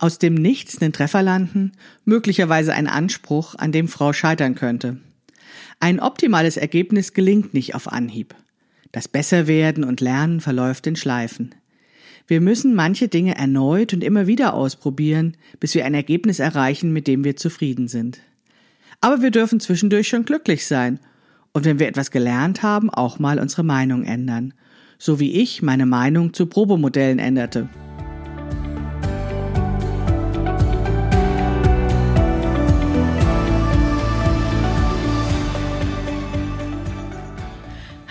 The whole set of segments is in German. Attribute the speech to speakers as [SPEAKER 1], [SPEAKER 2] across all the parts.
[SPEAKER 1] Aus dem Nichts einen Treffer landen, möglicherweise ein Anspruch, an dem Frau scheitern könnte. Ein optimales Ergebnis gelingt nicht auf Anhieb. Das Besserwerden und Lernen verläuft in Schleifen. Wir müssen manche Dinge erneut und immer wieder ausprobieren, bis wir ein Ergebnis erreichen, mit dem wir zufrieden sind. Aber wir dürfen zwischendurch schon glücklich sein und wenn wir etwas gelernt haben, auch mal unsere Meinung ändern. So wie ich meine Meinung zu Probemodellen änderte.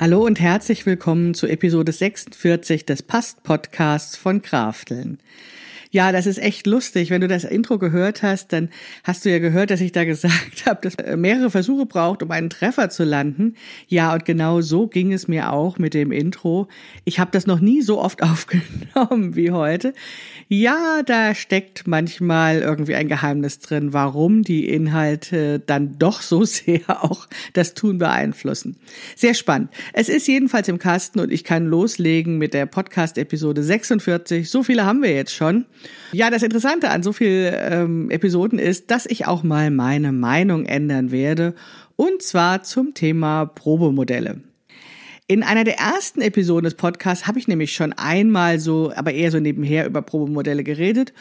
[SPEAKER 1] Hallo und herzlich willkommen zu Episode 46 des Past-Podcasts von Krafteln. Ja, das ist echt lustig. Wenn du das Intro gehört hast, dann hast du ja gehört, dass ich da gesagt habe, dass mehrere Versuche braucht, um einen Treffer zu landen. Ja, und genau so ging es mir auch mit dem Intro. Ich habe das noch nie so oft aufgenommen wie heute. Ja, da steckt manchmal irgendwie ein Geheimnis drin, warum die Inhalte dann doch so sehr auch das Tun beeinflussen. Sehr spannend. Es ist jedenfalls im Kasten und ich kann loslegen mit der Podcast-Episode 46. So viele haben wir jetzt schon. Ja, das Interessante an so vielen ähm, Episoden ist, dass ich auch mal meine Meinung ändern werde. Und zwar zum Thema Probemodelle. In einer der ersten Episoden des Podcasts habe ich nämlich schon einmal so, aber eher so nebenher über Probemodelle geredet.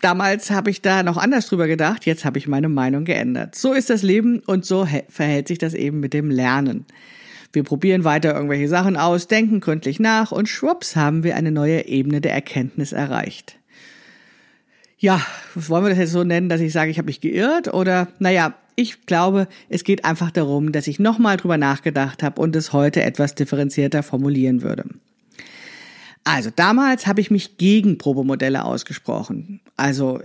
[SPEAKER 1] Damals habe ich da noch anders drüber gedacht, jetzt habe ich meine Meinung geändert. So ist das Leben und so verhält sich das eben mit dem Lernen. Wir probieren weiter irgendwelche Sachen aus, denken gründlich nach und schwupps haben wir eine neue Ebene der Erkenntnis erreicht ja, wollen wir das jetzt so nennen, dass ich sage, ich habe mich geirrt oder naja, ich glaube, es geht einfach darum, dass ich nochmal drüber nachgedacht habe und es heute etwas differenzierter formulieren würde. Also damals habe ich mich gegen Probemodelle ausgesprochen. Also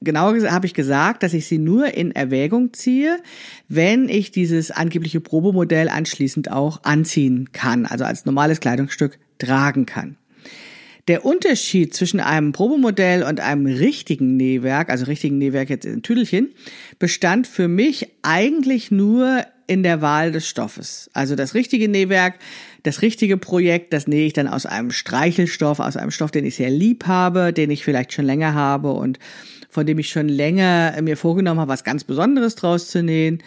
[SPEAKER 1] genauer gesagt habe ich gesagt, dass ich sie nur in Erwägung ziehe, wenn ich dieses angebliche Probemodell anschließend auch anziehen kann, also als normales Kleidungsstück tragen kann. Der Unterschied zwischen einem Probemodell und einem richtigen Nähwerk, also richtigen Nähwerk jetzt in Tüdelchen, bestand für mich eigentlich nur in der Wahl des Stoffes. Also das richtige Nähwerk, das richtige Projekt, das nähe ich dann aus einem Streichelstoff, aus einem Stoff, den ich sehr lieb habe, den ich vielleicht schon länger habe und von dem ich schon länger mir vorgenommen habe, was ganz Besonderes draus zu nähen.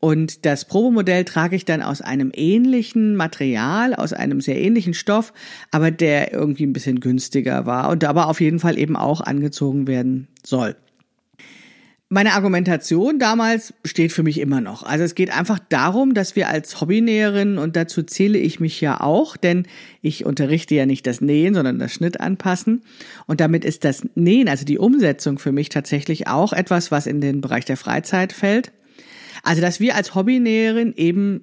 [SPEAKER 1] Und das Probemodell trage ich dann aus einem ähnlichen Material, aus einem sehr ähnlichen Stoff, aber der irgendwie ein bisschen günstiger war und aber auf jeden Fall eben auch angezogen werden soll. Meine Argumentation damals steht für mich immer noch. Also es geht einfach darum, dass wir als Hobbynäherin, und dazu zähle ich mich ja auch, denn ich unterrichte ja nicht das Nähen, sondern das Schnitt anpassen. Und damit ist das Nähen, also die Umsetzung für mich tatsächlich auch etwas, was in den Bereich der Freizeit fällt. Also, dass wir als Hobbynäherin eben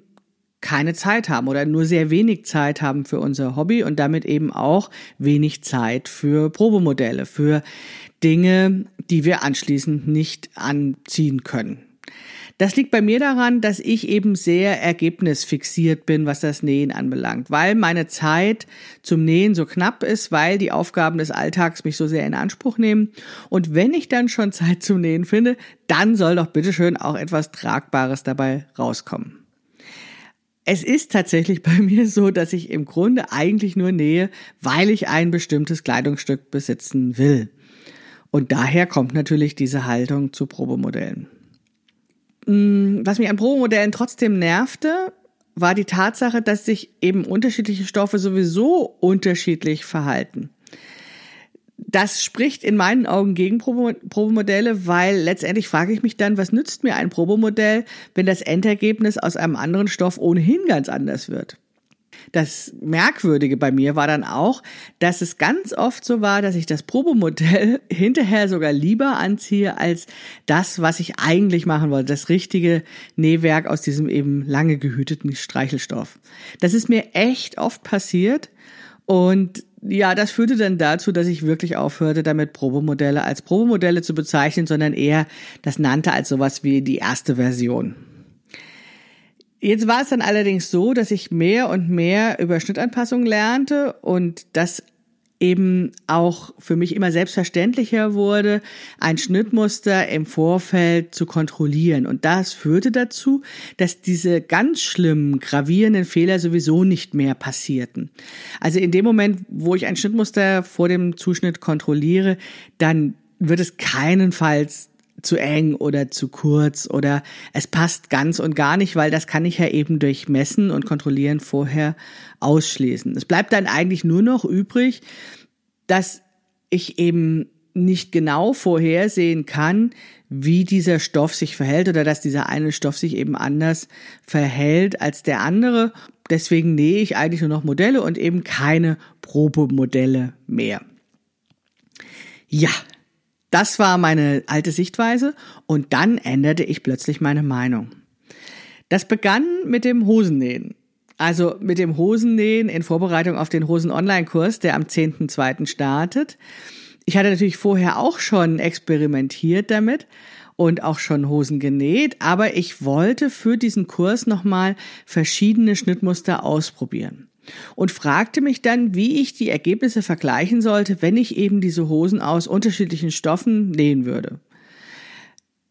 [SPEAKER 1] keine Zeit haben oder nur sehr wenig Zeit haben für unser Hobby und damit eben auch wenig Zeit für Probemodelle, für Dinge, die wir anschließend nicht anziehen können. Das liegt bei mir daran, dass ich eben sehr ergebnisfixiert bin, was das Nähen anbelangt, weil meine Zeit zum Nähen so knapp ist, weil die Aufgaben des Alltags mich so sehr in Anspruch nehmen. Und wenn ich dann schon Zeit zum Nähen finde, dann soll doch bitteschön auch etwas Tragbares dabei rauskommen. Es ist tatsächlich bei mir so, dass ich im Grunde eigentlich nur nähe, weil ich ein bestimmtes Kleidungsstück besitzen will. Und daher kommt natürlich diese Haltung zu Probemodellen. Mm, was mich an Probemodellen trotzdem nervte, war die Tatsache, dass sich eben unterschiedliche Stoffe sowieso unterschiedlich verhalten. Das spricht in meinen Augen gegen Probemodelle, weil letztendlich frage ich mich dann, was nützt mir ein Probemodell, wenn das Endergebnis aus einem anderen Stoff ohnehin ganz anders wird? Das Merkwürdige bei mir war dann auch, dass es ganz oft so war, dass ich das Probemodell hinterher sogar lieber anziehe als das, was ich eigentlich machen wollte, das richtige Nähwerk aus diesem eben lange gehüteten Streichelstoff. Das ist mir echt oft passiert und ja, das führte dann dazu, dass ich wirklich aufhörte, damit Probemodelle als Probemodelle zu bezeichnen, sondern eher das nannte als sowas wie die erste Version. Jetzt war es dann allerdings so, dass ich mehr und mehr über Schnittanpassung lernte und das eben auch für mich immer selbstverständlicher wurde, ein Schnittmuster im Vorfeld zu kontrollieren. Und das führte dazu, dass diese ganz schlimmen, gravierenden Fehler sowieso nicht mehr passierten. Also in dem Moment, wo ich ein Schnittmuster vor dem Zuschnitt kontrolliere, dann wird es keinenfalls zu eng oder zu kurz oder es passt ganz und gar nicht, weil das kann ich ja eben durch Messen und Kontrollieren vorher ausschließen. Es bleibt dann eigentlich nur noch übrig, dass ich eben nicht genau vorhersehen kann, wie dieser Stoff sich verhält oder dass dieser eine Stoff sich eben anders verhält als der andere. Deswegen nähe ich eigentlich nur noch Modelle und eben keine Probemodelle mehr. Ja, das war meine alte Sichtweise und dann änderte ich plötzlich meine Meinung. Das begann mit dem Hosennähen. Also mit dem Hosennähen in Vorbereitung auf den Hosen-Online-Kurs, der am 10.2. startet. Ich hatte natürlich vorher auch schon experimentiert damit und auch schon Hosen genäht, aber ich wollte für diesen Kurs nochmal verschiedene Schnittmuster ausprobieren und fragte mich dann, wie ich die Ergebnisse vergleichen sollte, wenn ich eben diese Hosen aus unterschiedlichen Stoffen nähen würde.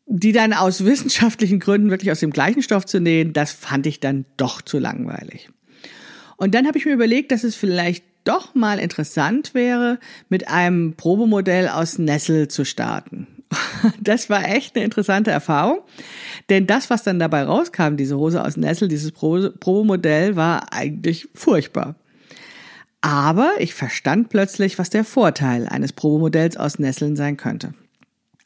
[SPEAKER 1] Die dann aus wissenschaftlichen Gründen wirklich aus dem gleichen Stoff zu nähen, das fand ich dann doch zu langweilig. Und dann habe ich mir überlegt, dass es vielleicht doch mal interessant wäre, mit einem Probemodell aus Nessel zu starten. Das war echt eine interessante Erfahrung, denn das, was dann dabei rauskam, diese Hose aus Nessel, dieses Probemodell, war eigentlich furchtbar. Aber ich verstand plötzlich, was der Vorteil eines Probemodells aus Nesseln sein könnte.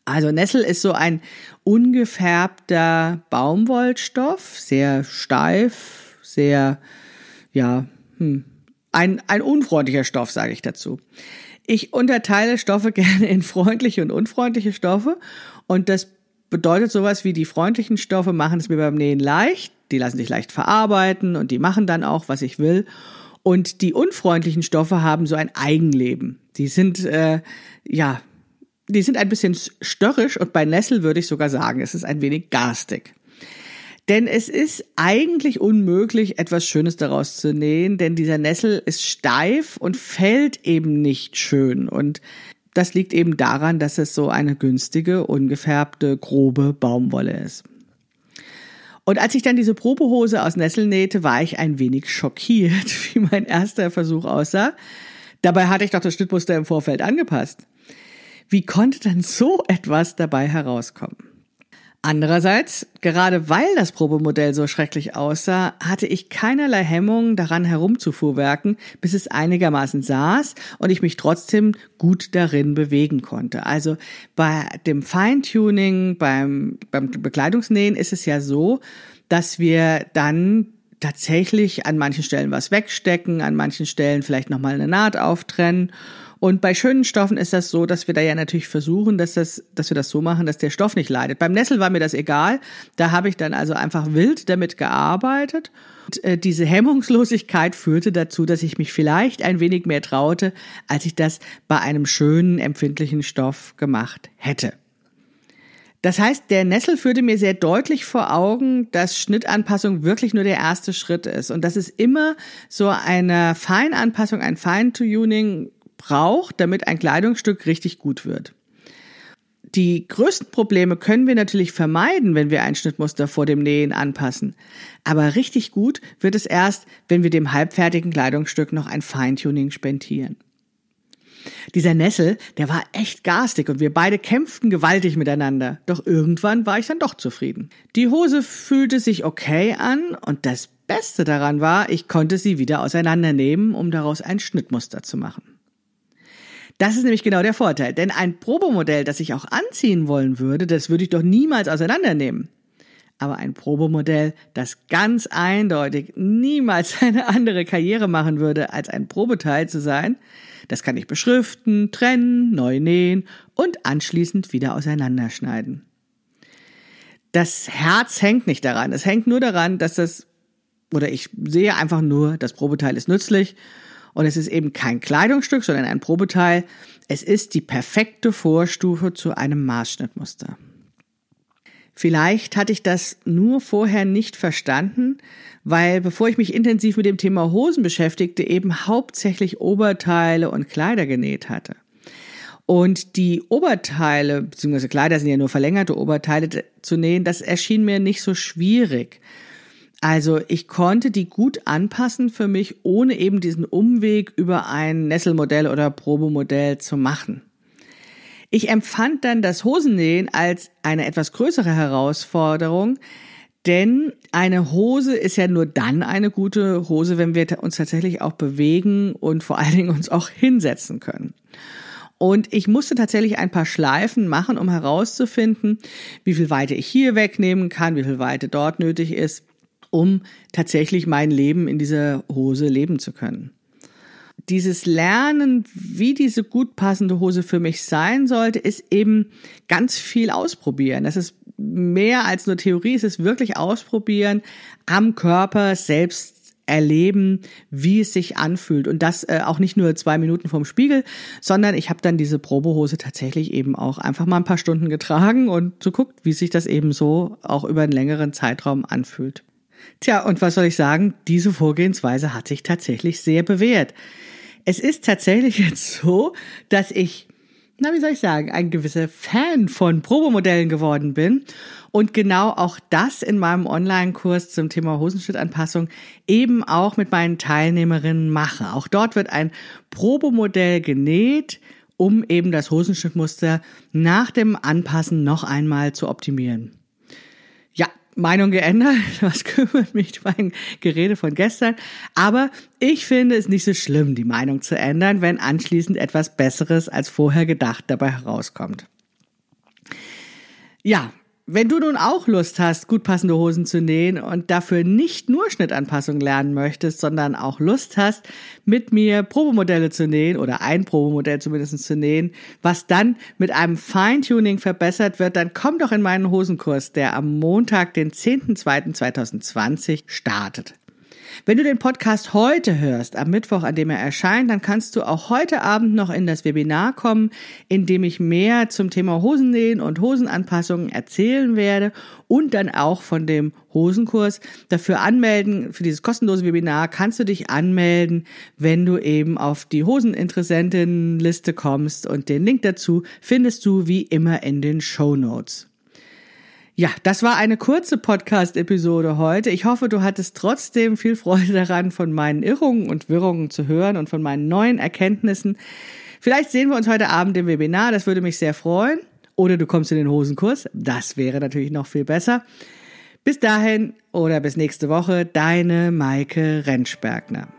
[SPEAKER 1] Also Nessel ist so ein ungefärbter Baumwollstoff, sehr steif, sehr, ja, hm, ein, ein unfreundlicher Stoff, sage ich dazu. Ich unterteile Stoffe gerne in freundliche und unfreundliche Stoffe und das bedeutet sowas wie die freundlichen Stoffe machen es mir beim Nähen leicht, die lassen sich leicht verarbeiten und die machen dann auch, was ich will. Und die unfreundlichen Stoffe haben so ein Eigenleben. Die sind, äh, ja, die sind ein bisschen störrisch und bei Nessel würde ich sogar sagen, es ist ein wenig garstig. Denn es ist eigentlich unmöglich, etwas Schönes daraus zu nähen, denn dieser Nessel ist steif und fällt eben nicht schön. Und das liegt eben daran, dass es so eine günstige, ungefärbte, grobe Baumwolle ist. Und als ich dann diese Probehose aus Nessel nähte, war ich ein wenig schockiert, wie mein erster Versuch aussah. Dabei hatte ich doch das Schnittmuster im Vorfeld angepasst. Wie konnte dann so etwas dabei herauskommen? Andererseits, gerade weil das Probemodell so schrecklich aussah, hatte ich keinerlei Hemmung daran herumzufuhrwerken, bis es einigermaßen saß und ich mich trotzdem gut darin bewegen konnte. Also bei dem Feintuning, beim, beim Bekleidungsnähen ist es ja so, dass wir dann tatsächlich an manchen Stellen was wegstecken, an manchen Stellen vielleicht nochmal eine Naht auftrennen und bei schönen Stoffen ist das so, dass wir da ja natürlich versuchen, dass das, dass wir das so machen, dass der Stoff nicht leidet. Beim Nessel war mir das egal. Da habe ich dann also einfach wild damit gearbeitet. Und, äh, diese Hemmungslosigkeit führte dazu, dass ich mich vielleicht ein wenig mehr traute, als ich das bei einem schönen, empfindlichen Stoff gemacht hätte. Das heißt, der Nessel führte mir sehr deutlich vor Augen, dass Schnittanpassung wirklich nur der erste Schritt ist und dass es immer so eine Feinanpassung, ein Feintuning braucht, damit ein Kleidungsstück richtig gut wird. Die größten Probleme können wir natürlich vermeiden, wenn wir ein Schnittmuster vor dem Nähen anpassen. Aber richtig gut wird es erst, wenn wir dem halbfertigen Kleidungsstück noch ein Feintuning spendieren. Dieser Nessel, der war echt garstig und wir beide kämpften gewaltig miteinander. Doch irgendwann war ich dann doch zufrieden. Die Hose fühlte sich okay an und das Beste daran war, ich konnte sie wieder auseinandernehmen, um daraus ein Schnittmuster zu machen. Das ist nämlich genau der Vorteil. Denn ein Probemodell, das ich auch anziehen wollen würde, das würde ich doch niemals auseinandernehmen. Aber ein Probemodell, das ganz eindeutig niemals eine andere Karriere machen würde, als ein Probeteil zu sein, das kann ich beschriften, trennen, neu nähen und anschließend wieder auseinanderschneiden. Das Herz hängt nicht daran. Es hängt nur daran, dass das, oder ich sehe einfach nur, das Probeteil ist nützlich und es ist eben kein Kleidungsstück, sondern ein Probeteil. Es ist die perfekte Vorstufe zu einem Maßschnittmuster. Vielleicht hatte ich das nur vorher nicht verstanden, weil bevor ich mich intensiv mit dem Thema Hosen beschäftigte, eben hauptsächlich Oberteile und Kleider genäht hatte. Und die Oberteile, beziehungsweise Kleider sind ja nur verlängerte Oberteile zu nähen, das erschien mir nicht so schwierig. Also ich konnte die gut anpassen für mich, ohne eben diesen Umweg über ein Nesselmodell oder Probemodell zu machen. Ich empfand dann das Hosennähen als eine etwas größere Herausforderung, denn eine Hose ist ja nur dann eine gute Hose, wenn wir uns tatsächlich auch bewegen und vor allen Dingen uns auch hinsetzen können. Und ich musste tatsächlich ein paar Schleifen machen, um herauszufinden, wie viel Weite ich hier wegnehmen kann, wie viel Weite dort nötig ist, um tatsächlich mein Leben in dieser Hose leben zu können dieses Lernen, wie diese gut passende Hose für mich sein sollte, ist eben ganz viel ausprobieren. Das ist mehr als nur Theorie, es ist wirklich ausprobieren, am Körper selbst erleben, wie es sich anfühlt. Und das äh, auch nicht nur zwei Minuten vorm Spiegel, sondern ich habe dann diese Probehose tatsächlich eben auch einfach mal ein paar Stunden getragen und so guckt, wie sich das eben so auch über einen längeren Zeitraum anfühlt. Tja, und was soll ich sagen? Diese Vorgehensweise hat sich tatsächlich sehr bewährt. Es ist tatsächlich jetzt so, dass ich, na, wie soll ich sagen, ein gewisser Fan von Probemodellen geworden bin und genau auch das in meinem Online-Kurs zum Thema Hosenschnittanpassung eben auch mit meinen Teilnehmerinnen mache. Auch dort wird ein Probemodell genäht, um eben das Hosenschnittmuster nach dem Anpassen noch einmal zu optimieren. Meinung geändert. Was kümmert mich mein Gerede von gestern? Aber ich finde es nicht so schlimm, die Meinung zu ändern, wenn anschließend etwas Besseres als vorher gedacht dabei herauskommt. Ja, wenn du nun auch Lust hast, gut passende Hosen zu nähen und dafür nicht nur Schnittanpassung lernen möchtest, sondern auch Lust hast, mit mir Probemodelle zu nähen oder ein Probemodell zumindest zu nähen, was dann mit einem Feintuning verbessert wird, dann komm doch in meinen Hosenkurs, der am Montag, den 10.02.2020 startet. Wenn du den Podcast heute hörst, am Mittwoch, an dem er erscheint, dann kannst du auch heute Abend noch in das Webinar kommen, in dem ich mehr zum Thema Hosennähen und Hosenanpassungen erzählen werde und dann auch von dem Hosenkurs. Dafür anmelden, für dieses kostenlose Webinar kannst du dich anmelden, wenn du eben auf die Hoseninteressentinnenliste kommst und den Link dazu findest du wie immer in den Show Notes. Ja, das war eine kurze Podcast-Episode heute. Ich hoffe, du hattest trotzdem viel Freude daran, von meinen Irrungen und Wirrungen zu hören und von meinen neuen Erkenntnissen. Vielleicht sehen wir uns heute Abend im Webinar, das würde mich sehr freuen. Oder du kommst in den Hosenkurs, das wäre natürlich noch viel besser. Bis dahin oder bis nächste Woche, deine Maike Rentschbergner.